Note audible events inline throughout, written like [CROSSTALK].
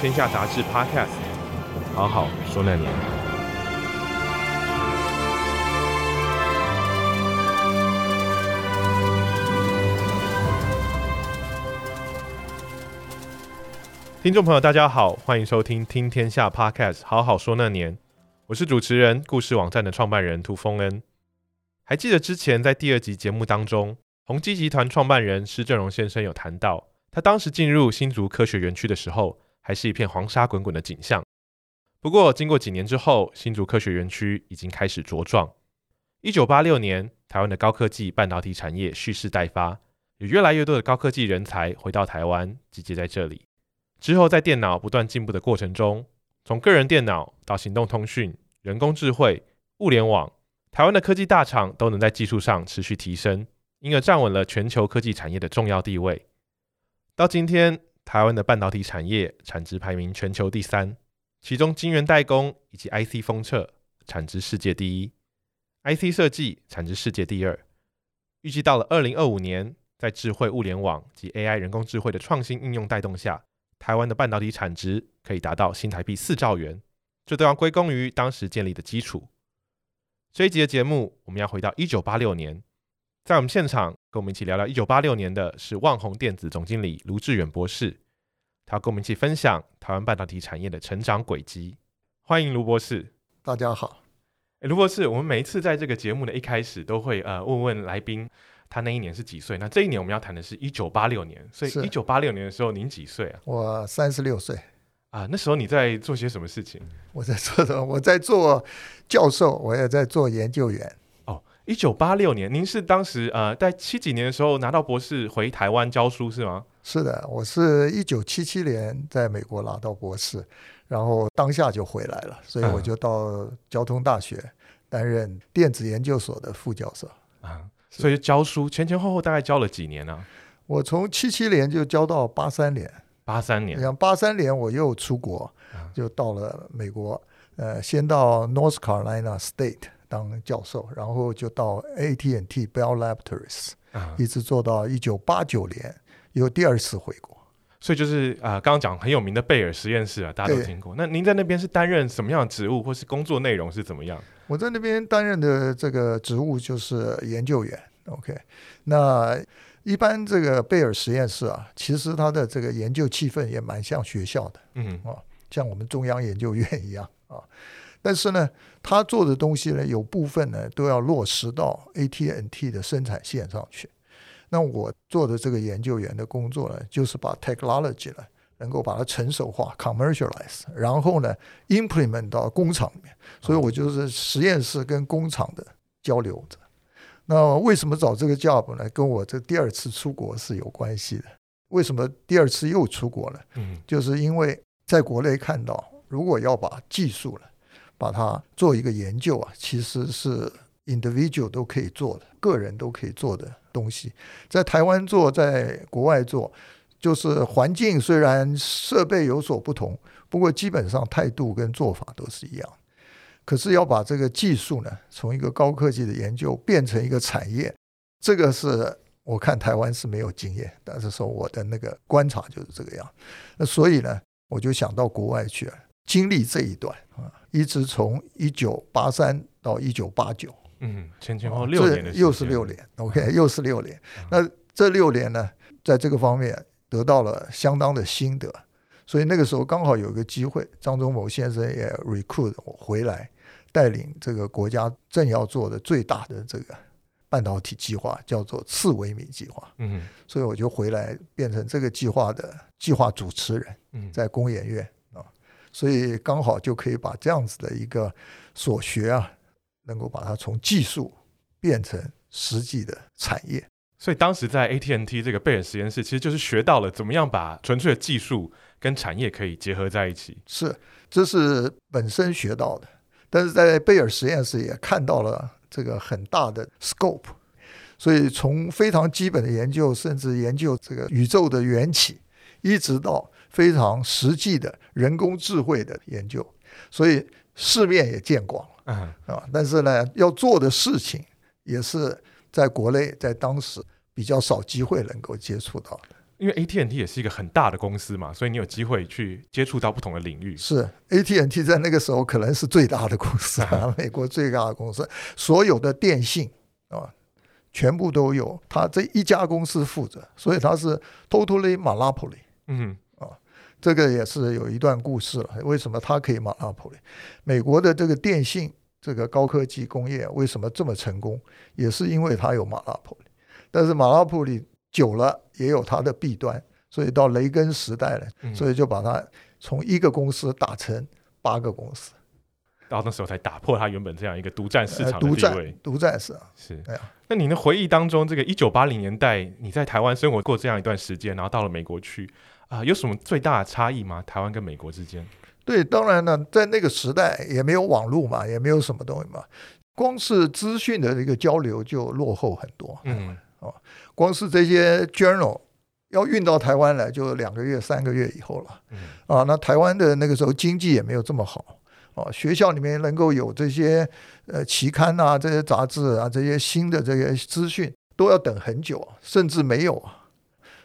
天下杂志 Podcast，好好说那年。听众朋友，大家好，欢迎收听《听天下 Podcast》，好好说那年。我是主持人，故事网站的创办人涂丰恩。还记得之前在第二集节目当中，宏基集团创办人施正荣先生有谈到，他当时进入新竹科学园区的时候，还是一片黄沙滚滚的景象。不过，经过几年之后，新竹科学园区已经开始茁壮。一九八六年，台湾的高科技半导体产业蓄势待发，有越来越多的高科技人才回到台湾，集结在这里。之后，在电脑不断进步的过程中，从个人电脑到行动通讯、人工智慧、物联网，台湾的科技大厂都能在技术上持续提升，因而站稳了全球科技产业的重要地位。到今天，台湾的半导体产业产值排名全球第三，其中晶圆代工以及 IC 封测产值世界第一，IC 设计产值世界第二。预计到了二零二五年，在智慧物联网及 AI 人工智慧的创新应用带动下，台湾的半导体产值可以达到新台币四兆元，这都要归功于当时建立的基础。这一集的节目，我们要回到一九八六年。在我们现场跟我们一起聊聊一九八六年的是旺宏电子总经理卢志远博士，他要跟我们一起分享台湾半导体产业的成长轨迹。欢迎卢博士，大家好。诶，卢博士，我们每一次在这个节目的一开始都会呃问问来宾他那一年是几岁？那这一年我们要谈的是一九八六年，所以一九八六年的时候您几岁啊？我三十六岁。啊，那时候你在做些什么事情？我在做什么？我在做教授，我也在做研究员。一九八六年，您是当时呃在七几年的时候拿到博士回台湾教书是吗？是的，我是一九七七年在美国拿到博士，然后当下就回来了，所以我就到交通大学担任电子研究所的副教授啊。所以教书前前后后大概教了几年呢？啊？我从七七年就教到八三年，八三年，像八三年我又出国，就到了美国，呃，先到 North Carolina State。当教授，然后就到 AT&T Bell Laboratories，啊，一直做到一九八九年，又第二次回国。所以就是啊、呃，刚刚讲很有名的贝尔实验室啊，大家都听过。那您在那边是担任什么样的职务，或是工作内容是怎么样？我在那边担任的这个职务就是研究员。OK，那一般这个贝尔实验室啊，其实它的这个研究气氛也蛮像学校的，嗯啊，像我们中央研究院一样啊。但是呢，他做的东西呢，有部分呢都要落实到 AT&T 的生产线上去。那我做的这个研究员的工作呢，就是把 technology 呢能够把它成熟化 commercialize，然后呢 implement 到工厂里面。所以我就是实验室跟工厂的交流者。那为什么找这个 job 呢？跟我这第二次出国是有关系的。为什么第二次又出国了？嗯，就是因为在国内看到，如果要把技术呢。把它做一个研究啊，其实是 individual 都可以做的，个人都可以做的东西。在台湾做，在国外做，就是环境虽然设备有所不同，不过基本上态度跟做法都是一样。可是要把这个技术呢，从一个高科技的研究变成一个产业，这个是我看台湾是没有经验，但是说我的那个观察就是这个样。那所以呢，我就想到国外去。经历这一段啊，一直从一九八三到一九八九，嗯，前前后后六年的时间，又是六年，OK，又是六年。那这六年呢，在这个方面得到了相当的心得，所以那个时候刚好有一个机会，张忠谋先生也 recruit 我回来，带领这个国家正要做的最大的这个半导体计划，叫做次微米计划。嗯，所以我就回来变成这个计划的计划主持人，嗯，在工研院。所以刚好就可以把这样子的一个所学啊，能够把它从技术变成实际的产业。所以当时在 AT&T 这个贝尔实验室，其实就是学到了怎么样把纯粹的技术跟产业可以结合在一起。是，这是本身学到的，但是在贝尔实验室也看到了这个很大的 scope。所以从非常基本的研究，甚至研究这个宇宙的缘起，一直到非常实际的人工智慧的研究，所以世面也见广了。啊、嗯，但是呢，要做的事情也是在国内在当时比较少机会能够接触到的。因为 AT&T 也是一个很大的公司嘛，所以你有机会去接触到不同的领域。是 AT&T 在那个时候可能是最大的公司啊，嗯、[LAUGHS] 美国最大的公司，所有的电信啊。全部都有他这一家公司负责，所以他是 totally monopoly。嗯啊，这个也是有一段故事了。为什么它可以 monopoly？美国的这个电信这个高科技工业为什么这么成功？也是因为它有 monopoly。但是 monopoly 久了也有它的弊端，所以到雷根时代了，所以就把它从一个公司打成八个公司。到那时候才打破他原本这样一个独占市场的地位。独占是啊，是。那你的回忆当中，这个一九八零年代你在台湾生活过这样一段时间，然后到了美国去啊、呃，有什么最大的差异吗？台湾跟美国之间？对，当然呢，在那个时代也没有网络嘛，也没有什么东西嘛，光是资讯的这个交流就落后很多。嗯，哦，光是这些 journal 要运到台湾来，就两个月、三个月以后了。嗯，啊，那台湾的那个时候经济也没有这么好。哦，学校里面能够有这些呃期刊啊，这些杂志啊，这些新的这些资讯，都要等很久，甚至没有啊。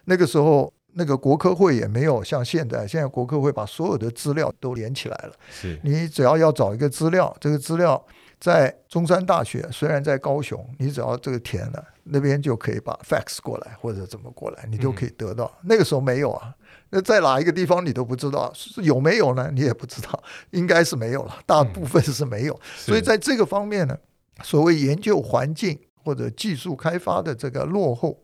那个时候，那个国科会也没有像现在，现在国科会把所有的资料都连起来了。是，你只要要找一个资料，这个资料在中山大学，虽然在高雄，你只要这个填了，那边就可以把 fax 过来或者怎么过来，你都可以得到。嗯、那个时候没有啊。那在哪一个地方你都不知道，有没有呢？你也不知道，应该是没有了，大部分是没有。嗯、所以在这个方面呢，所谓研究环境或者技术开发的这个落后，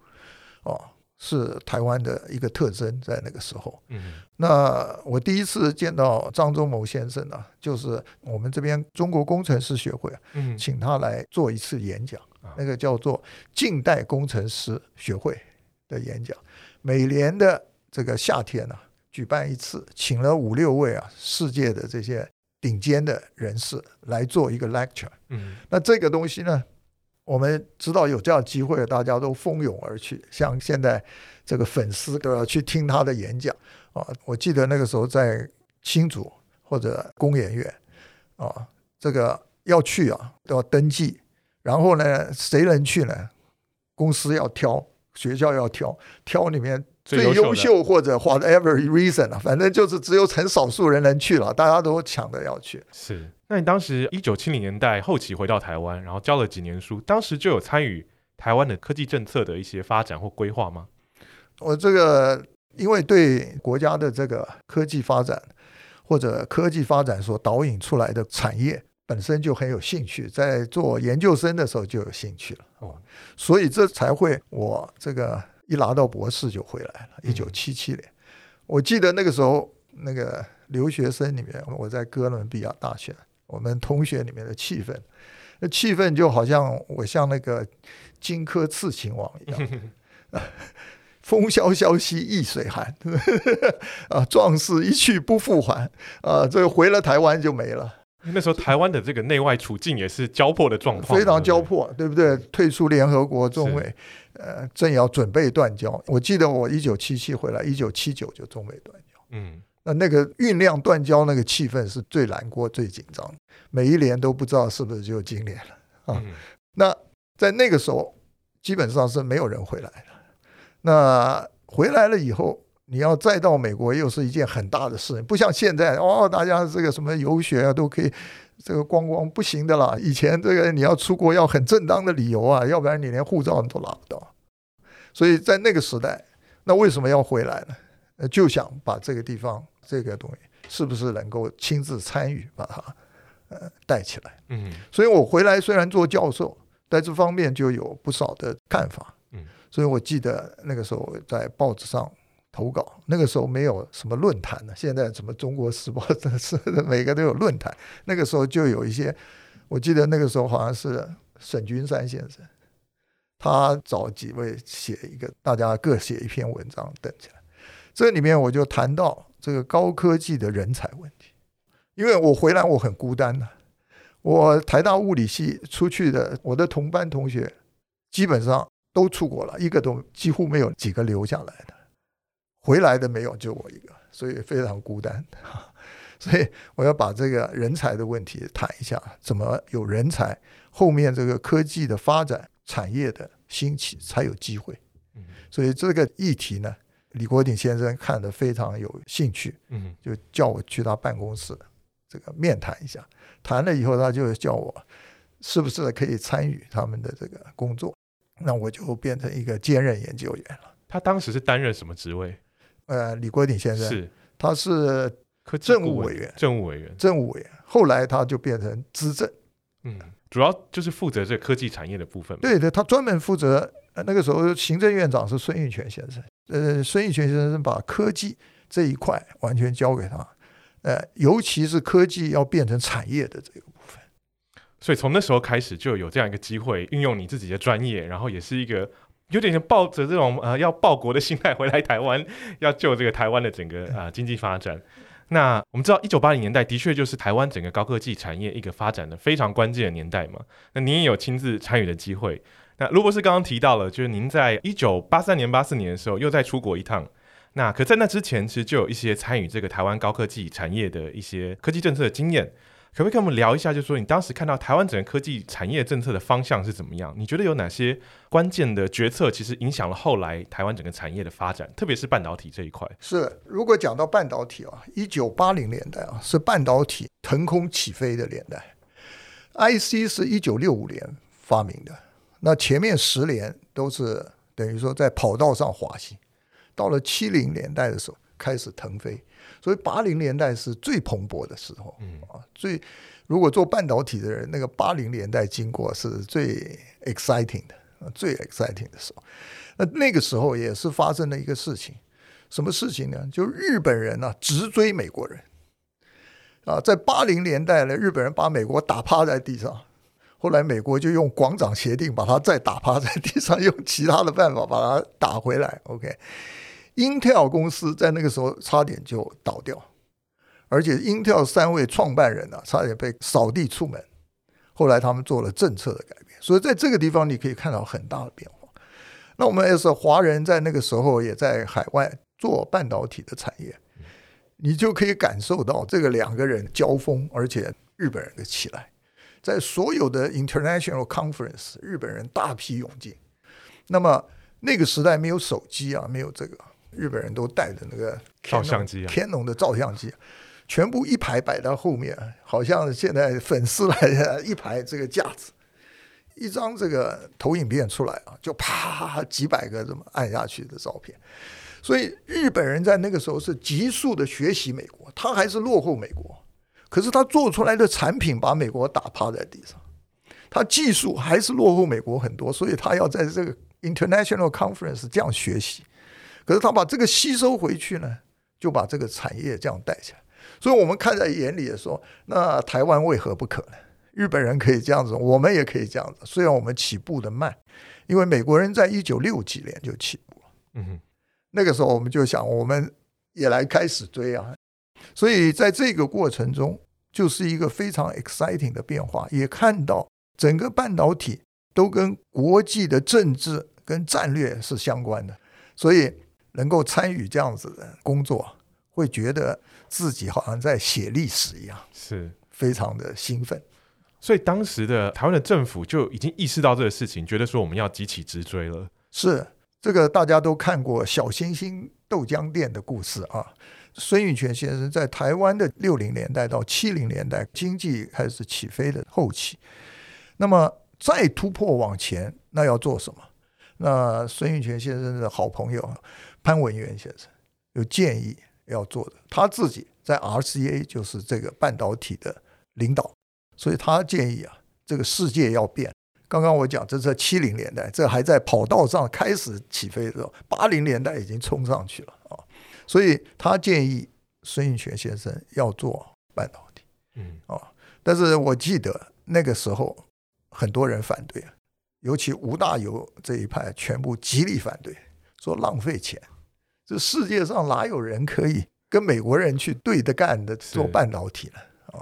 哦，是台湾的一个特征。在那个时候，嗯，那我第一次见到张忠谋先生呢，就是我们这边中国工程师学会，嗯，请他来做一次演讲，嗯、那个叫做近代工程师学会的演讲，每年的。这个夏天呢、啊，举办一次，请了五六位啊，世界的这些顶尖的人士来做一个 lecture。嗯，那这个东西呢，我们知道有这样机会，大家都蜂拥而去，像现在这个粉丝都要去听他的演讲啊。我记得那个时候在新竹或者工研院啊，这个要去啊都要登记，然后呢，谁能去呢？公司要挑，学校要挑，挑里面。最优秀或者 whatever reason 啊，反正就是只有很少数人能去了，大家都抢着要去。是，那你当时一九七零年代后期回到台湾，然后教了几年书，当时就有参与台湾的科技政策的一些发展或规划吗？我这个因为对国家的这个科技发展或者科技发展所导引出来的产业本身就很有兴趣，在做研究生的时候就有兴趣了。哦，所以这才会我这个。一拿到博士就回来了。一九七七年，我记得那个时候，那个留学生里面，我在哥伦比亚大学，我们同学里面的气氛，那气氛就好像我像那个荆轲刺秦王一样，[LAUGHS] 风萧萧兮易水寒，[LAUGHS] 啊，壮士一去不复还，啊，这个回了台湾就没了。那时候台湾的这个内外处境也是交迫的状况，非常交迫，对不对？退出联合国中委。呃，正要准备断交。我记得我一九七七回来，一九七九就中美断交。嗯，那那个酝酿断交那个气氛是最难过、最紧张。每一年都不知道是不是就今年了啊。嗯、那在那个时候，基本上是没有人回来的。那回来了以后，你要再到美国，又是一件很大的事，不像现在哦，大家这个什么游学啊都可以。这个光光不行的啦，以前这个你要出国要很正当的理由啊，要不然你连护照都拿不到。所以在那个时代，那为什么要回来呢？就想把这个地方这个东西是不是能够亲自参与，把它呃带起来。嗯，所以我回来虽然做教授，在这方面就有不少的看法。嗯，所以我记得那个时候在报纸上。投稿那个时候没有什么论坛呢，现在什么《中国时报》[LAUGHS] 真是每个都有论坛。那个时候就有一些，我记得那个时候好像是沈君山先生，他找几位写一个，大家各写一篇文章登起来。这里面我就谈到这个高科技的人才问题，因为我回来我很孤单的，我台大物理系出去的，我的同班同学基本上都出国了，一个都几乎没有几个留下来的，回来的没有，就我一个，所以非常孤单。[LAUGHS] 所以我要把这个人才的问题谈一下，怎么有人才，后面这个科技的发展、产业的兴起才有机会。所以这个议题呢，李国鼎先生看得非常有兴趣，嗯就叫我去他办公室这个面谈一下。谈了以后，他就叫我是不是可以参与他们的这个工作，那我就变成一个兼任研究员了。他当时是担任什么职位？呃，李国鼎先生是，他是。政务委员，政务委员，政务委员，后来他就变成资政，嗯，主要就是负责这科技产业的部分。对对，他专门负责。那个时候行政院长是孙运全先生，呃，孙运全先生把科技这一块完全交给他，呃，尤其是科技要变成产业的这个部分。所以从那时候开始就有这样一个机会，运用你自己的专业，然后也是一个有点像抱着这种呃要报国的心态回来台湾，要救这个台湾的整个啊、呃、经济发展。那我们知道，一九八零年代的确就是台湾整个高科技产业一个发展的非常关键的年代嘛。那您也有亲自参与的机会。那卢博士刚刚提到了，就是您在一九八三年、八四年的时候又再出国一趟。那可在那之前，其实就有一些参与这个台湾高科技产业的一些科技政策的经验。可不可以跟我们聊一下？就是说，你当时看到台湾整个科技产业政策的方向是怎么样？你觉得有哪些关键的决策，其实影响了后来台湾整个产业的发展，特别是半导体这一块？是，如果讲到半导体啊，一九八零年代啊，是半导体腾空起飞的年代。IC 是一九六五年发明的，那前面十年都是等于说在跑道上滑行，到了七零年代的时候开始腾飞。所以八零年代是最蓬勃的时候，嗯啊，最如果做半导体的人，那个八零年代经过是最 exciting 的，最 exciting 的时候。那那个时候也是发生了一个事情，什么事情呢？就日本人呢直追美国人，啊，在八零年代呢，日本人把美国打趴在地上，后来美国就用广场协定把他再打趴在地上，用其他的办法把他打回来。OK。Intel 公司在那个时候差点就倒掉，而且 Intel 三位创办人啊，差点被扫地出门。后来他们做了政策的改变，所以在这个地方你可以看到很大的变化。那我们也是华人，在那个时候也在海外做半导体的产业，你就可以感受到这个两个人交锋，而且日本人的起来，在所有的 international conference，日本人大批涌进。那么那个时代没有手机啊，没有这个。日本人都带着那个照相机，Canon 的照相机，全部一排摆到后面，好像现在粉丝来的一排这个架子，一张这个投影片出来啊，就啪几百个这么按下去的照片。所以日本人在那个时候是急速的学习美国，他还是落后美国，可是他做出来的产品把美国打趴在地上，他技术还是落后美国很多，所以他要在这个 International Conference 这样学习。可是他把这个吸收回去呢，就把这个产业这样带起来。所以我们看在眼里也说，那台湾为何不可呢？日本人可以这样子，我们也可以这样子。虽然我们起步的慢，因为美国人在一九六几年就起步了。嗯哼，那个时候我们就想，我们也来开始追啊。所以在这个过程中，就是一个非常 exciting 的变化，也看到整个半导体都跟国际的政治跟战略是相关的，所以。能够参与这样子的工作，会觉得自己好像在写历史一样，是非常的兴奋。所以当时的台湾的政府就已经意识到这个事情，觉得说我们要急起直追了。是这个大家都看过小星星豆浆店的故事啊。孙运泉先生在台湾的六零年代到七零年代经济开始起飞的后期，那么再突破往前，那要做什么？那孙运泉先生的好朋友。潘文渊先生有建议要做的，他自己在 RCA 就是这个半导体的领导，所以他建议啊，这个世界要变。刚刚我讲这是七零年代，这还在跑道上开始起飞的时候，八零年代已经冲上去了，所以他建议孙运筌先生要做半导体，嗯啊，但是我记得那个时候很多人反对，尤其吴大猷这一派全部极力反对，说浪费钱。这世界上哪有人可以跟美国人去对着干的做半导体呢？啊，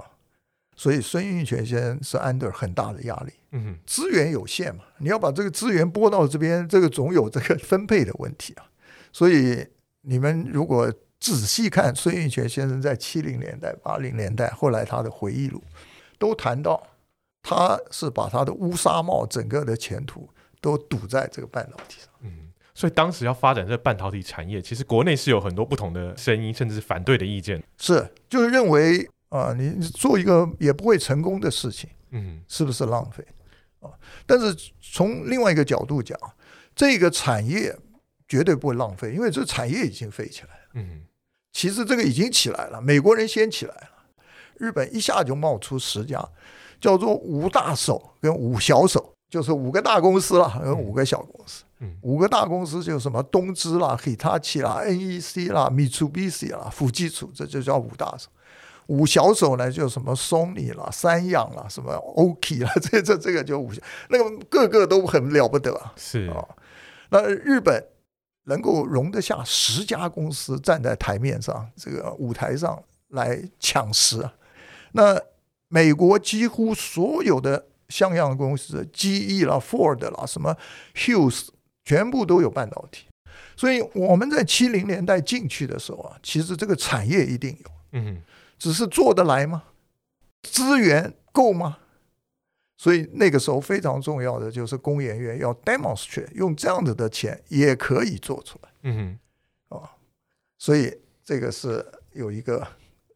所以孙运璇先生是 under 很大的压力。嗯，资源有限嘛，你要把这个资源拨到这边，这个总有这个分配的问题啊。所以你们如果仔细看孙运璇先生在七零年代、八零年代，后来他的回忆录，都谈到他是把他的乌纱帽整个的前途都赌在这个半导体上。嗯。所以当时要发展这个半导体产业，其实国内是有很多不同的声音，甚至是反对的意见。是，就是认为啊、呃，你做一个也不会成功的事情，嗯，是不是浪费啊？但是从另外一个角度讲，这个产业绝对不会浪费，因为这产业已经飞起来了。嗯，其实这个已经起来了，美国人先起来了，日本一下就冒出十家，叫做五大手跟五小手，就是五个大公司了，跟五个小公司。嗯五个大公司就什么东芝啦、Hitachi 啦、NEC 啦、Mitsubishi 啦、富基础，这就叫五大手。五小手呢，就什么 Sony 啦、三洋啦、什么 OK 啦，[LAUGHS] 这这这个就五小，那个个个都很了不得。是啊、哦，那日本能够容得下十家公司站在台面上这个舞台上来抢食啊。那美国几乎所有的像样的公司，GE 啦、Ford 啦、什么 Hughes。全部都有半导体，所以我们在七零年代进去的时候啊，其实这个产业一定有，嗯，只是做得来吗？资源够吗？所以那个时候非常重要的就是工研院要 demonstrate 用这样子的钱也可以做出来，嗯哼，啊，所以这个是有一个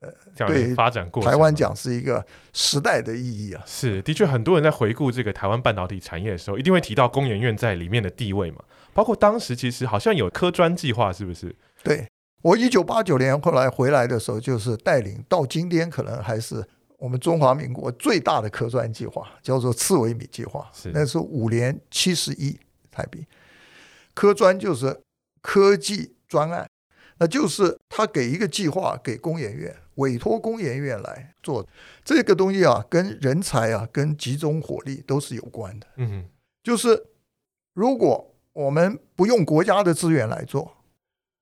呃。对发展过程台湾讲是一个时代的意义啊，是的确，很多人在回顾这个台湾半导体产业的时候，一定会提到工研院在里面的地位嘛。包括当时其实好像有科专计划，是不是？对，我一九八九年后来回来的时候，就是带领到今天可能还是我们中华民国最大的科专计划，叫做刺猬米计划。是，那是五年七十亿台币，科专就是科技专案。那就是他给一个计划给工研院，委托工研院来做这个东西啊，跟人才啊，跟集中火力都是有关的。嗯哼，就是如果我们不用国家的资源来做，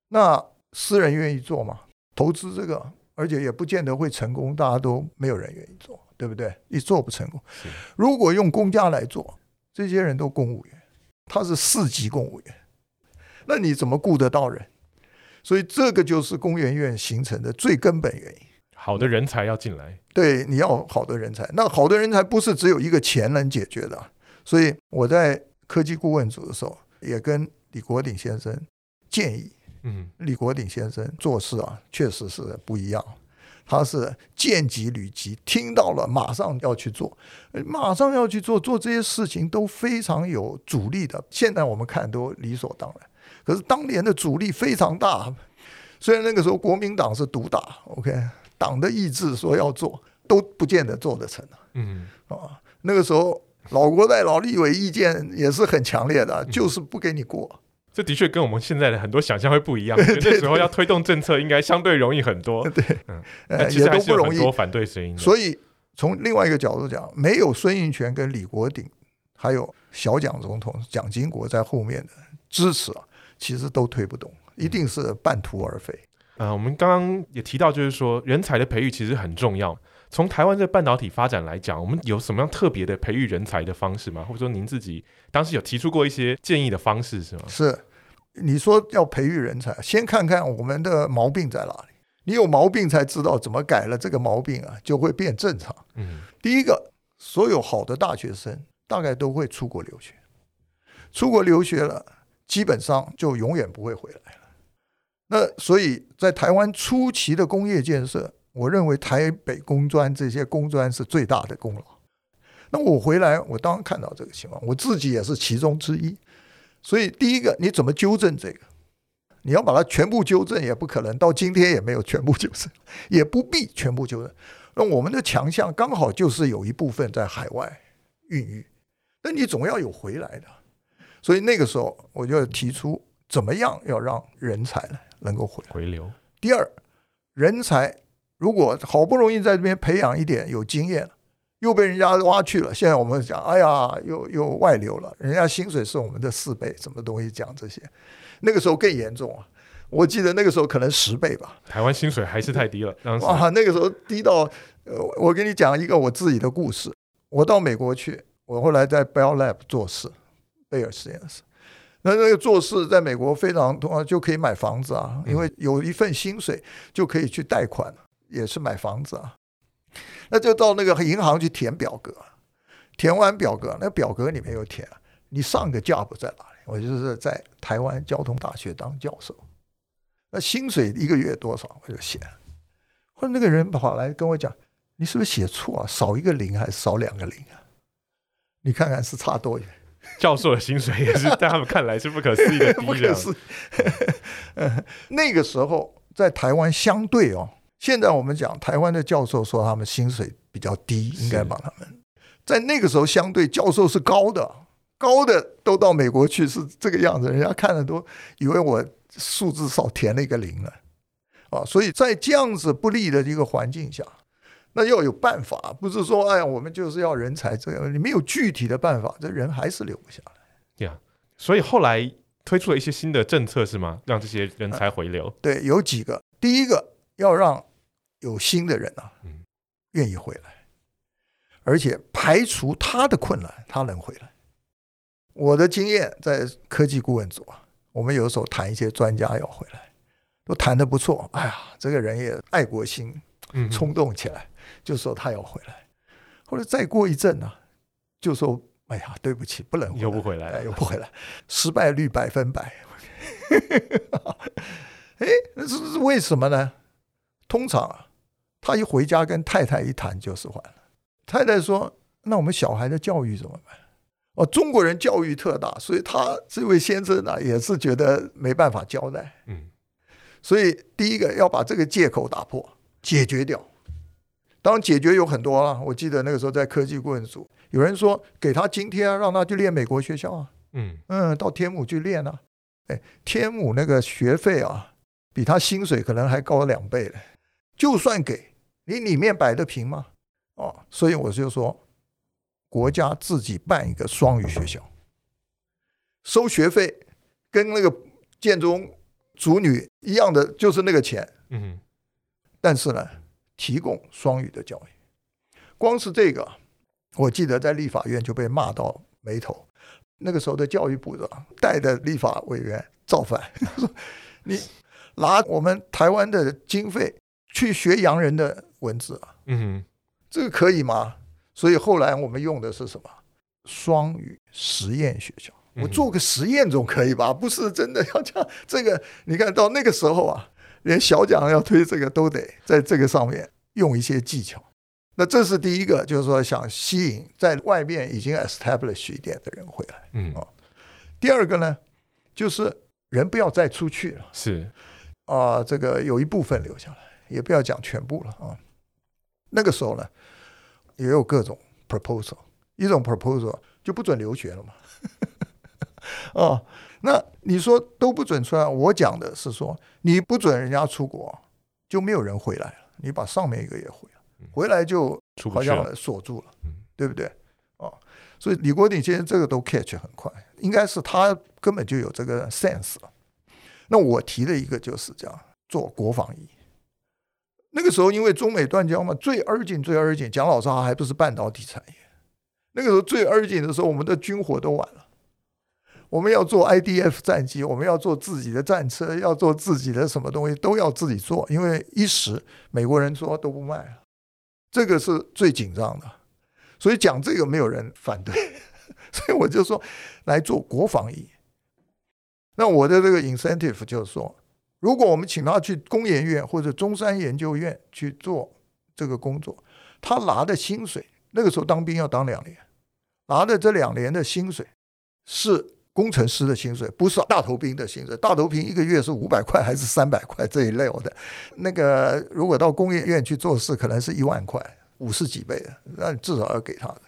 那私人愿意做吗？投资这个，而且也不见得会成功，大家都没有人愿意做，对不对？你做不成功。如果用公家来做，这些人都公务员，他是市级公务员，那你怎么雇得到人？所以这个就是工研院形成的最根本原因。好的人才要进来，对，你要好的人才。那好的人才不是只有一个钱能解决的。所以我在科技顾问组的时候，也跟李国鼎先生建议。嗯，李国鼎先生做事啊，确实是不一样。他是见机履机，听到了马上要去做，马上要去做，做这些事情都非常有阻力的。现在我们看都理所当然。可是当年的阻力非常大，虽然那个时候国民党是独大，OK，党的意志说要做都不见得做得成。嗯啊，那个时候老国代、老立委意见也是很强烈的，就是不给你过。这的确跟我们现在的很多想象会不一样。[LAUGHS] 那时候要推动政策，应该相对容易很多。[LAUGHS] 对，嗯，也都不容易。多反对声音。所以从另外一个角度讲，没有孙运权跟李国鼎，还有小蒋总统蒋经国在后面的支持啊。其实都推不动，一定是半途而废。嗯、呃，我们刚刚也提到，就是说人才的培育其实很重要。从台湾这半导体发展来讲，我们有什么样特别的培育人才的方式吗？或者说您自己当时有提出过一些建议的方式是吗？是，你说要培育人才，先看看我们的毛病在哪里。你有毛病才知道怎么改了这个毛病啊，就会变正常。嗯，第一个，所有好的大学生大概都会出国留学，出国留学了。基本上就永远不会回来了。那所以在台湾初期的工业建设，我认为台北工专这些工专是最大的功劳。那我回来，我当然看到这个情况，我自己也是其中之一。所以第一个，你怎么纠正这个？你要把它全部纠正也不可能，到今天也没有全部纠正，也不必全部纠正。那我们的强项刚好就是有一部分在海外孕育，那你总要有回来的。所以那个时候，我就提出怎么样要让人才呢能够回回流。第二，人才如果好不容易在这边培养一点有经验，又被人家挖去了。现在我们讲，哎呀，又又外流了，人家薪水是我们的四倍，什么东西讲这些？那个时候更严重啊！我记得那个时候可能十倍吧。台湾薪水还是太低了，当时哇，那个时候低到，呃，我给你讲一个我自己的故事。我到美国去，我后来在 Bell Lab 做事，贝尔实验室。那那个做事在美国非常通，就可以买房子啊，因为有一份薪水就可以去贷款，也是买房子啊。那就到那个银行去填表格，填完表格，那表格里面有填，你上个 job 在哪里？我就是在台湾交通大学当教授。那薪水一个月多少？我就写。后来那个人跑来跟我讲：“你是不是写错啊？少一个零还是少两个零啊？你看看是差多远？” [LAUGHS] 教授的薪水也是在他们看来是不可思议的低，[LAUGHS] 不可思议。[LAUGHS] 那个时候在台湾相对哦，现在我们讲台湾的教授说他们薪水比较低，应该帮他们。在那个时候相对教授是高的，高的都到美国去是这个样子，人家看了都以为我数字少填了一个零了啊。所以在这样子不利的一个环境下。那要有办法，不是说哎呀，我们就是要人才这样，你没有具体的办法，这人还是留不下来。对呀，所以后来推出了一些新的政策是吗？让这些人才回流？对，有几个。第一个要让有心的人啊，嗯，愿意回来，而且排除他的困难，他能回来。我的经验在科技顾问组啊，我们有时候谈一些专家要回来，都谈的不错。哎呀，这个人也爱国心冲动起来。嗯就说他要回来，后来再过一阵呢、啊，就说：“哎呀，对不起，不能回，又不回来，哎、又不回来，失败率百分百。[LAUGHS] ”哎，那这是为什么呢？通常啊，他一回家跟太太一谈就是完了。太太说：“那我们小孩的教育怎么办？”哦，中国人教育特大，所以他这位先生呢也是觉得没办法交代。嗯，所以第一个要把这个借口打破，解决掉。当然解决有很多了。我记得那个时候在科技顾问组，有人说给他津贴啊，让他去练美国学校啊。嗯嗯，到天母去练啊。哎，天母那个学费啊，比他薪水可能还高两倍嘞。就算给你，里面摆得平吗？哦，所以我就说，国家自己办一个双语学校，收学费跟那个建中主女一样的，就是那个钱。嗯，但是呢。提供双语的教育，光是这个，我记得在立法院就被骂到眉头。那个时候的教育部长带的立法委员造反，[LAUGHS] 说你拿我们台湾的经费去学洋人的文字啊，嗯，这个可以吗？所以后来我们用的是什么？双语实验学校。我做个实验总可以吧？不是真的要这样。这个你看到那个时候啊。连小蒋要推这个都得在这个上面用一些技巧，那这是第一个，就是说想吸引在外面已经 establish 一点的人回来，嗯啊。第二个呢，就是人不要再出去了，是啊，这个有一部分留下来，也不要讲全部了啊。那个时候呢，也有各种 proposal，一种 proposal 就不准留学了嘛，哦。[LAUGHS] 那你说都不准出来，我讲的是说你不准人家出国，就没有人回来了。你把上面一个也回了，回来就好像锁住了，对不对？哦，所以李国鼎先生这个都 catch 很快，应该是他根本就有这个 sense 了。那我提的一个就是这样做国防役。那个时候因为中美断交嘛，最 urgent 最 urgent，讲老实话还不是半导体产业。那个时候最 urgent 的时候，我们的军火都完了。我们要做 IDF 战机，我们要做自己的战车，要做自己的什么东西都要自己做，因为一时美国人说都不卖了，这个是最紧张的，所以讲这个没有人反对，[LAUGHS] 所以我就说来做国防业。那我的这个 incentive 就是说，如果我们请他去工研院或者中山研究院去做这个工作，他拿的薪水，那个时候当兵要当两年，拿的这两年的薪水是。工程师的薪水不是大头兵的薪水，大头兵一个月是五百块还是三百块 [LAUGHS] 这一类的，那个如果到工业院去做事，可能是一万块，五十几倍的，那至少要给他的。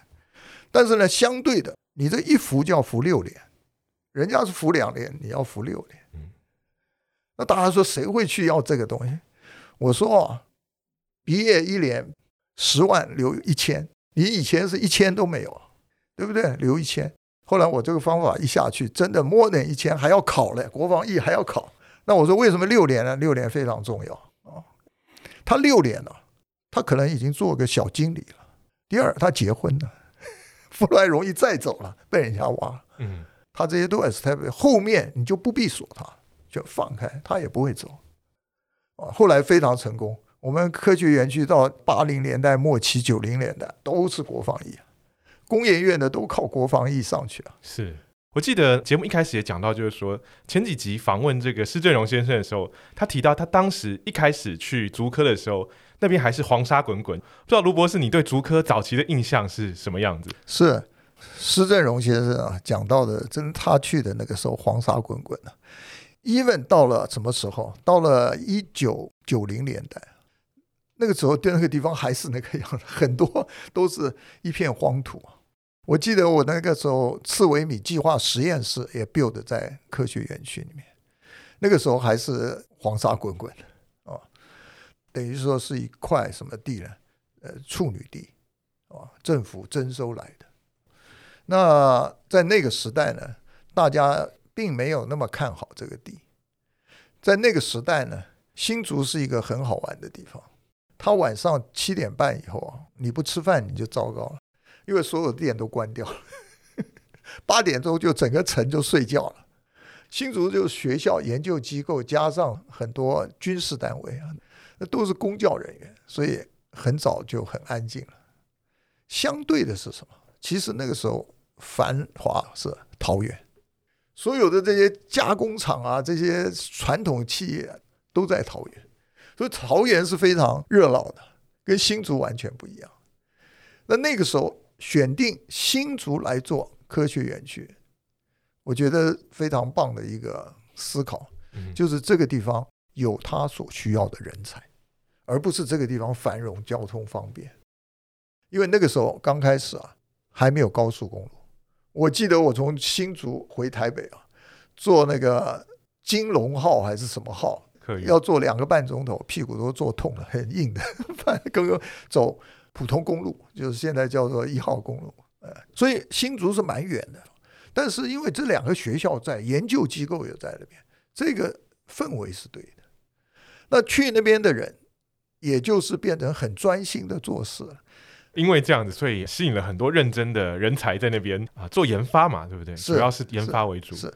但是呢，相对的，你这一服就要服六年，人家是服两年，你要服六年。那大家说谁会去要这个东西？我说啊，毕业一年十万留一千，你以前是一千都没有，对不对？留一千。后来我这个方法一下去，真的 more than 一千还要考嘞，国防役还要考。那我说为什么六年呢？六年非常重要啊。他六年了，他可能已经做个小经理了。第二，他结婚了，不然容易再走了，被人家挖。嗯，他这些都 establish，后面你就不必锁他，就放开，他也不会走。啊，后来非常成功。我们科学园区到八零年代末期、九零年代都是国防役。工研院的都靠国防役上去了。是我记得节目一开始也讲到，就是说前几集访问这个施正荣先生的时候，他提到他当时一开始去竹科的时候，那边还是黄沙滚滚。不知道卢博士，你对竹科早期的印象是什么样子？是施正荣先生啊讲到的，真他去的那个时候黄沙滚滚的。Even 到了什么时候？到了一九九零年代。那个时候，对那个地方还是那个样子，很多都是一片荒土。我记得我那个时候，刺苇米计划实验室也 build 在科学园区里面。那个时候还是黄沙滚滚的啊，等于说是一块什么地呢？呃，处女地啊，政府征收来的。那在那个时代呢，大家并没有那么看好这个地。在那个时代呢，新竹是一个很好玩的地方。他晚上七点半以后啊，你不吃饭你就糟糕了，因为所有店都关掉了。[LAUGHS] 八点钟就整个城就睡觉了。新竹就是学校、研究机构，加上很多军事单位啊，那都是公教人员，所以很早就很安静了。相对的是什么？其实那个时候繁华是桃园，所有的这些加工厂啊，这些传统企业都在桃园。所以桃园是非常热闹的，跟新竹完全不一样。那那个时候选定新竹来做科学园区，我觉得非常棒的一个思考，就是这个地方有他所需要的人才，而不是这个地方繁荣、交通方便。因为那个时候刚开始啊，还没有高速公路。我记得我从新竹回台北啊，坐那个金龙号还是什么号？要坐两个半钟头，屁股都坐痛了，很硬的。刚刚走普通公路，就是现在叫做一号公路。呃所以新竹是蛮远的，但是因为这两个学校在，研究机构也在那边，这个氛围是对的。那去那边的人，也就是变成很专心的做事。因为这样子，所以吸引了很多认真的人才在那边啊，做研发嘛，对不对？主要是研发为主。是，是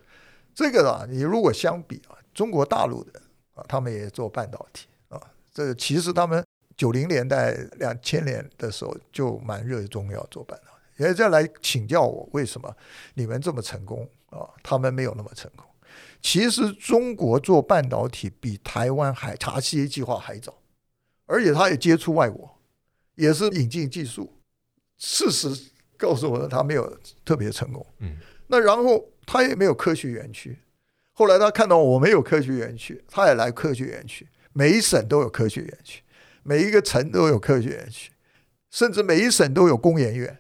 这个啊，你如果相比啊，中国大陆的。啊，他们也做半导体啊，这个其实他们九零年代、两千年的时候就蛮热衷要做半导体，也在来请教我为什么你们这么成功啊，他们没有那么成功。其实中国做半导体比台湾还查 C A 计划还早，而且他也接触外国，也是引进技术。事实告诉我，他没有特别成功。嗯，那然后他也没有科学园区。后来他看到我们有科学园区，他也来科学园区。每一省都有科学园区，每一个城都有科学园区，甚至每一省都有工研院。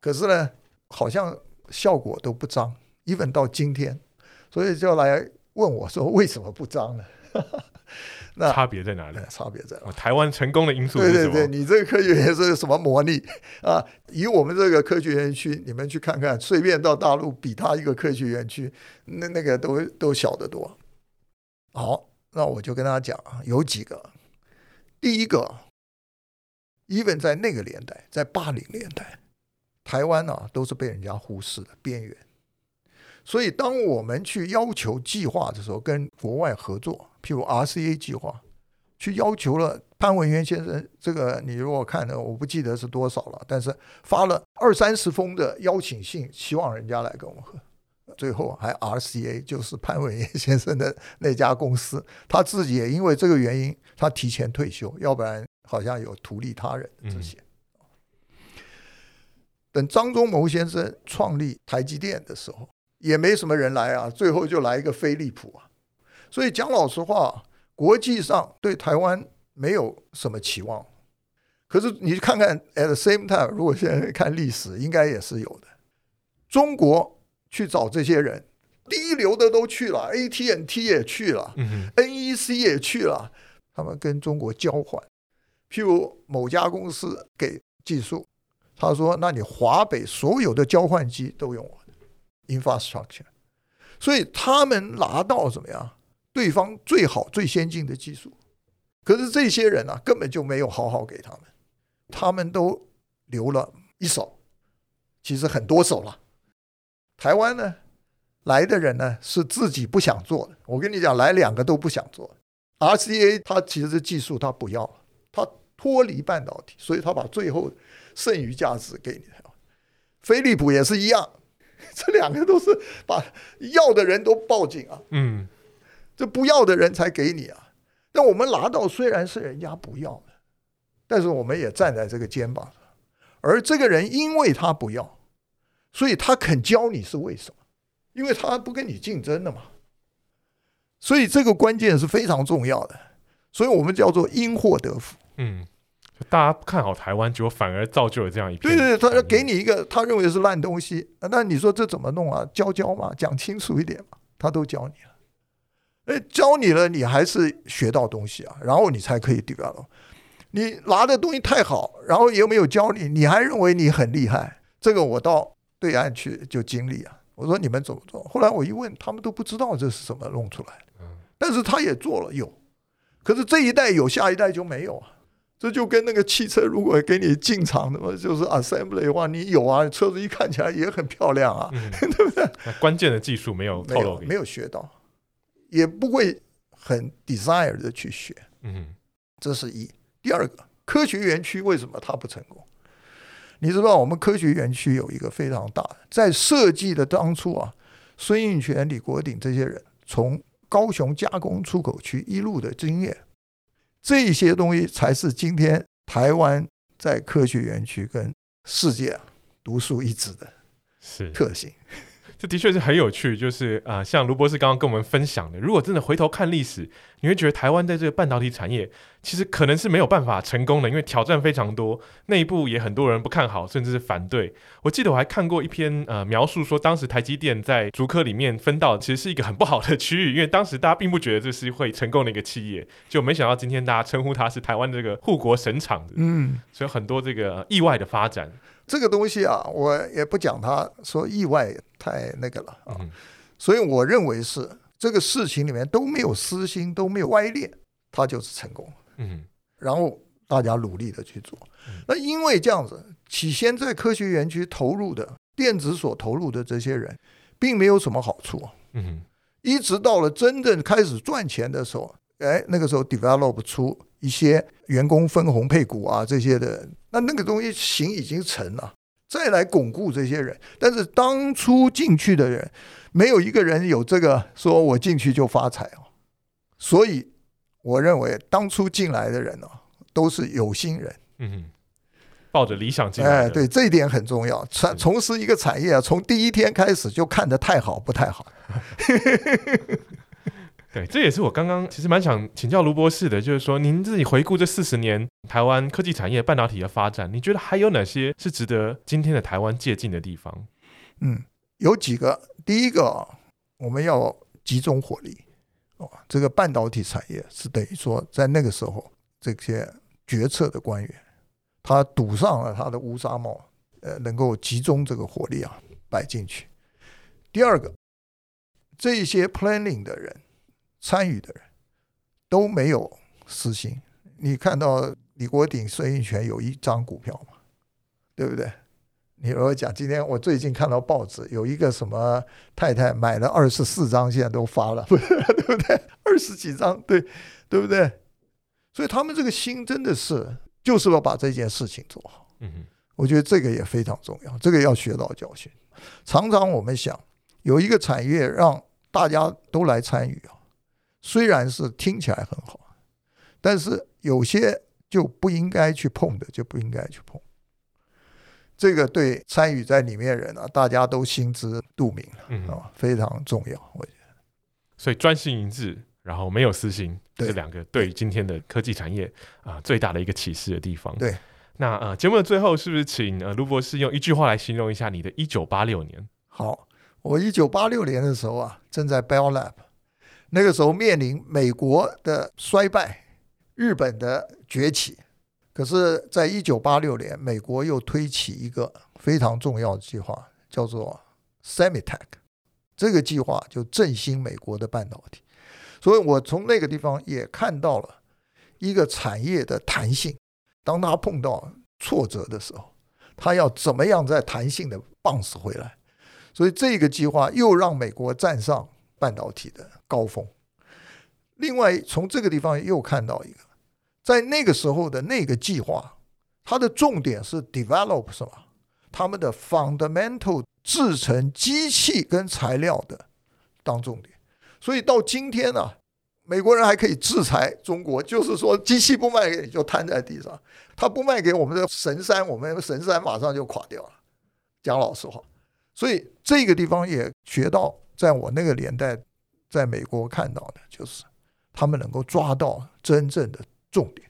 可是呢，好像效果都不彰，even 到今天，所以就来问我说：“为什么不彰呢？”那差别在哪里？差别在？台湾成功的因素是什么？对对对，你这个科学园是什么魔力啊？以我们这个科学园区，你们去看看，随便到大陆比他一个科学园区，那那个都都小得多。好，那我就跟他讲啊，有几个。第一个，even 在那个年代，在八零年代，台湾啊都是被人家忽视的边缘。所以，当我们去要求计划的时候，跟国外合作，譬如 RCA 计划，去要求了潘文渊先生，这个你如果看呢，我不记得是多少了，但是发了二三十封的邀请信，希望人家来跟我们合。最后还 RCA 就是潘文渊先生的那家公司，他自己也因为这个原因，他提前退休，要不然好像有图利他人这些。嗯、等张忠谋先生创立台积电的时候。也没什么人来啊，最后就来一个飞利浦啊，所以讲老实话，国际上对台湾没有什么期望。可是你看看，at the same time，如果现在看历史，应该也是有的。中国去找这些人，第一流的都去了，AT&T 也去了，嗯，NEC 也去了，他们跟中国交换，譬如某家公司给技术，他说：“那你华北所有的交换机都用我的 infrastructure。”所以他们拿到怎么样？对方最好最先进的技术。可是这些人啊，根本就没有好好给他们，他们都留了一手，其实很多手了。台湾呢，来的人呢是自己不想做的。我跟你讲，来两个都不想做。RCA 他其实技术他不要了，他脱离半导体，所以他把最后剩余价值给你。飞利浦也是一样，[LAUGHS] 这两个都是把要的人都报警啊，嗯，这不要的人才给你啊。但我们拿到虽然是人家不要的，但是我们也站在这个肩膀上，而这个人因为他不要，所以他肯教你是为什么？因为他不跟你竞争的嘛。所以这个关键是非常重要的，所以我们叫做因祸得福。嗯，大家不看好台湾，结果反而造就了这样一片。对对对，他给你一个他认为是烂东西，那你说这怎么弄啊？教教嘛，讲清楚一点嘛，他都教你了。哎，教你了，你还是学到东西啊，然后你才可以 develop。你拿的东西太好，然后又没有教你，你还认为你很厉害。这个我到对岸去就经历啊。我说你们怎么做？后来我一问，他们都不知道这是怎么弄出来的。但是他也做了有，可是这一代有，下一代就没有啊。这就跟那个汽车，如果给你进厂的嘛，就是 assembly 的话，你有啊，车子一看起来也很漂亮啊，嗯、[LAUGHS] 对不对？关键的技术没有透露，没有学到，也不会很 desire 的去学。嗯，这是一。第二个，科学园区为什么它不成功？你知道，我们科学园区有一个非常大的，在设计的当初啊，孙运全、李国鼎这些人从高雄加工出口区一路的经验，这些东西才是今天台湾在科学园区跟世界独树一帜的特性。这的确是很有趣，就是啊、呃，像卢博士刚刚跟我们分享的，如果真的回头看历史，你会觉得台湾在这个半导体产业其实可能是没有办法成功的，因为挑战非常多，内部也很多人不看好，甚至是反对。我记得我还看过一篇呃描述说，当时台积电在竹科里面分到其实是一个很不好的区域，因为当时大家并不觉得这是会成功的一个企业，就没想到今天大家称呼它是台湾这个护国神厂，嗯，所以很多这个意外的发展。这个东西啊，我也不讲他说意外太那个了啊，所以我认为是这个事情里面都没有私心，都没有歪劣，他就是成功。嗯，然后大家努力的去做，那因为这样子，起先在科学园区投入的电子所投入的这些人，并没有什么好处。嗯，一直到了真正开始赚钱的时候，哎，那个时候 develop 出一些员工分红配股啊这些的。那那个东西形已经成了，再来巩固这些人。但是当初进去的人，没有一个人有这个说我进去就发财哦。所以我认为当初进来的人呢，都是有心人，嗯，抱着理想进来。哎，对，这一点很重要。从从事一个产业啊，从第一天开始就看得太好不太好。[LAUGHS] 对，这也是我刚刚其实蛮想请教卢博士的，就是说您自己回顾这四十年台湾科技产业半导体的发展，你觉得还有哪些是值得今天的台湾借鉴的地方？嗯，有几个。第一个，我们要集中火力哦，这个半导体产业是等于说在那个时候这些决策的官员他堵上了他的乌纱帽，呃，能够集中这个火力啊摆进去。第二个，这些 planning 的人。参与的人都没有私心。你看到李国鼎、孙运权有一张股票吗？对不对？你如果讲今天我最近看到报纸有一个什么太太买了二十四张，现在都发了，[LAUGHS] 对不对？二十几张，对对不对？所以他们这个心真的是就是要把这件事情做好。嗯哼，我觉得这个也非常重要，这个要学到教训。常常我们想有一个产业让大家都来参与啊。虽然是听起来很好，但是有些就不应该去碰的，就不应该去碰。这个对参与在里面的人啊，大家都心知肚明了，嗯，啊，非常重要，我觉得。所以专心一致，然后没有私心，这两个对今天的科技产业啊、呃、最大的一个启示的地方。对，那呃节目的最后，是不是请呃卢博士用一句话来形容一下你的一九八六年？好，我一九八六年的时候啊，正在 Bell Lab。那个时候面临美国的衰败、日本的崛起，可是，在一九八六年，美国又推起一个非常重要的计划，叫做 Semitech。这个计划就振兴美国的半导体。所以我从那个地方也看到了一个产业的弹性。当他碰到挫折的时候，他要怎么样在弹性的 bounce 回来？所以这个计划又让美国站上半导体的高峰。另外，从这个地方又看到一个，在那个时候的那个计划，它的重点是 develop 什么？他们的 fundamental 制成机器跟材料的当重点。所以到今天呢、美国人还可以制裁中国，就是说机器不卖给你就瘫在地上，他不卖给我们的神山，我们神山马上就垮掉了。讲老实话，所以这个地方也学到，在我那个年代，在美国看到的就是。他们能够抓到真正的重点，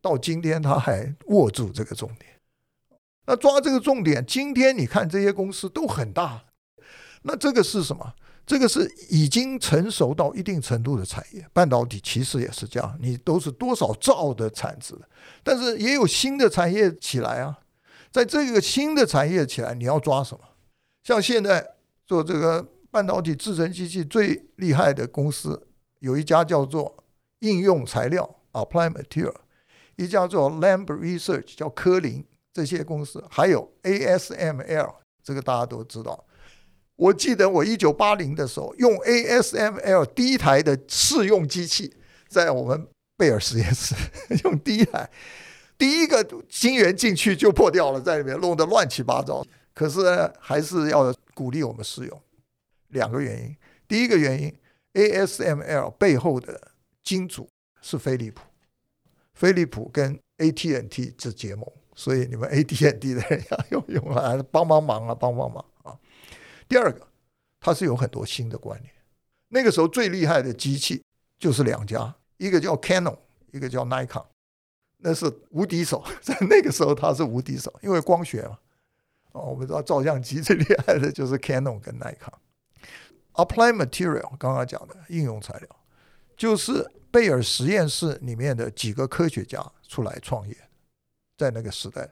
到今天他还握住这个重点。那抓这个重点，今天你看这些公司都很大，那这个是什么？这个是已经成熟到一定程度的产业。半导体其实也是这样，你都是多少兆的产值，但是也有新的产业起来啊。在这个新的产业起来，你要抓什么？像现在做这个半导体制程机器最厉害的公司。有一家叫做应用材料 Applied Material，一家做 Lam Research 叫科林，这些公司还有 ASML，这个大家都知道。我记得我一九八零的时候用 ASML 第一台的试用机器，在我们贝尔实验室 [LAUGHS] 用第一台，第一个晶圆进去就破掉了，在里面弄得乱七八糟。可是，还是要鼓励我们试用。两个原因，第一个原因。ASML 背后的金主是飞利浦，飞利浦跟 ATNT 是结盟，所以你们 ATNT 的人要用用啊，帮帮忙啊，帮帮忙啊。第二个，它是有很多新的观念。那个时候最厉害的机器就是两家，一个叫 Canon，一个叫 Nikon，那是无敌手。[LAUGHS] 在那个时候，它是无敌手，因为光学嘛。哦，我们知道照相机最厉害的就是 Canon 跟 Nikon。Applied Material 刚刚讲的应用材料，就是贝尔实验室里面的几个科学家出来创业，在那个时代，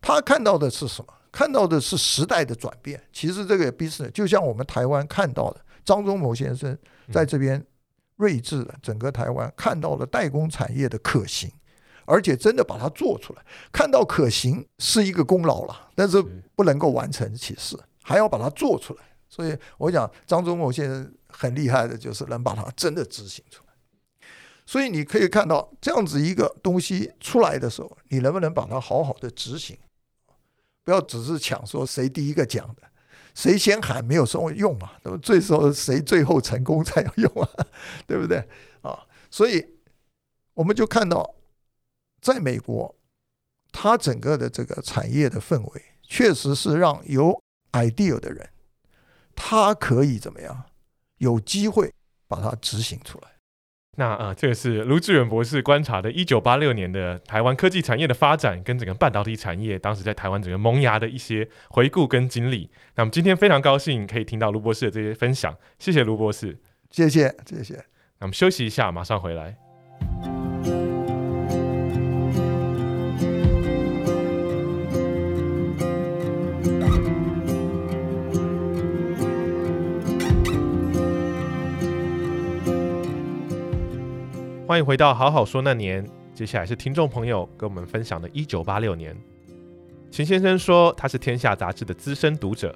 他看到的是什么？看到的是时代的转变。其实这个 business 就像我们台湾看到的，张忠谋先生在这边睿智的整个台湾看到了代工产业的可行，而且真的把它做出来。看到可行是一个功劳了，但是不能够完成其事，还要把它做出来。所以我讲张忠谋先生很厉害的，就是能把它真的执行出来。所以你可以看到这样子一个东西出来的时候，你能不能把它好好的执行？不要只是抢说谁第一个讲的，谁先喊没有什么用嘛。那么最后谁最后成功才有用啊，[LAUGHS] 对不对啊？所以我们就看到，在美国，它整个的这个产业的氛围，确实是让有 idea 的人。他可以怎么样？有机会把它执行出来。那啊、呃，这个是卢志远博士观察的一九八六年的台湾科技产业的发展，跟整个半导体产业当时在台湾整个萌芽的一些回顾跟经历。那么今天非常高兴可以听到卢博士的这些分享，谢谢卢博士，谢谢谢谢。那我们休息一下，马上回来。欢迎回到好好说那年，接下来是听众朋友跟我们分享的1986年。秦先生说他是《天下》杂志的资深读者，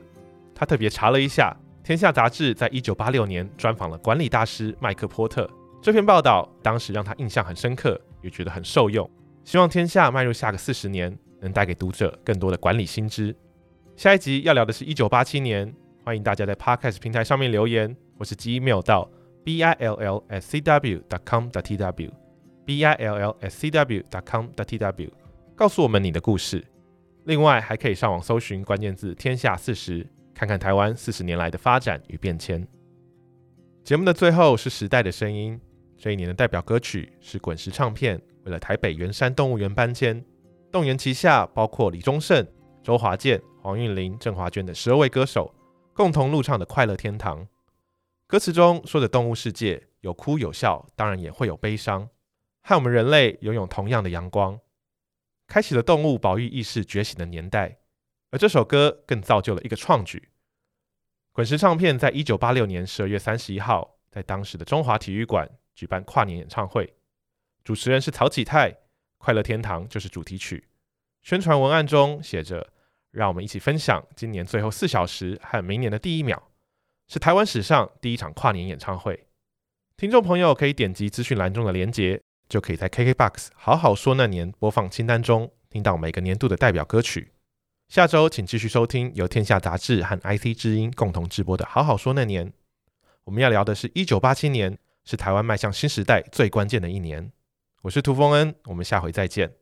他特别查了一下，《天下》杂志在1986年专访了管理大师麦克波特。这篇报道当时让他印象很深刻，也觉得很受用。希望《天下》迈入下个四十年，能带给读者更多的管理新知。下一集要聊的是1987年，欢迎大家在 Podcast 平台上面留言，或是寄 email 到。B i l l s c w dot com dot t w b i l l s c w dot com dot t w 告诉我们你的故事。另外，还可以上网搜寻关键字“天下四十”，看看台湾四十年来的发展与变迁。节目的最后是时代的声音，这一年的代表歌曲是滚石唱片为了台北圆山动物园搬迁，动员旗下包括李宗盛、周华健、黄韵玲、郑华娟的十二位歌手共同录唱的《快乐天堂》。歌词中说的动物世界有哭有笑，当然也会有悲伤，和我们人类拥有同样的阳光。开启了动物保育意识觉醒的年代。而这首歌更造就了一个创举。滚石唱片在一九八六年十二月三十一号，在当时的中华体育馆举办跨年演唱会，主持人是曹启泰，《快乐天堂》就是主题曲。宣传文案中写着：“让我们一起分享今年最后四小时和明年的第一秒，是台湾史上第一场跨年演唱会。”听众朋友可以点击资讯栏中的连结，就可以在 KKBOX 好好说那年播放清单中听到每个年度的代表歌曲。下周请继续收听由天下杂志和 IC 之音共同制播的《好好说那年》。我们要聊的是一九八七年，是台湾迈向新时代最关键的一年。我是涂峰恩，我们下回再见。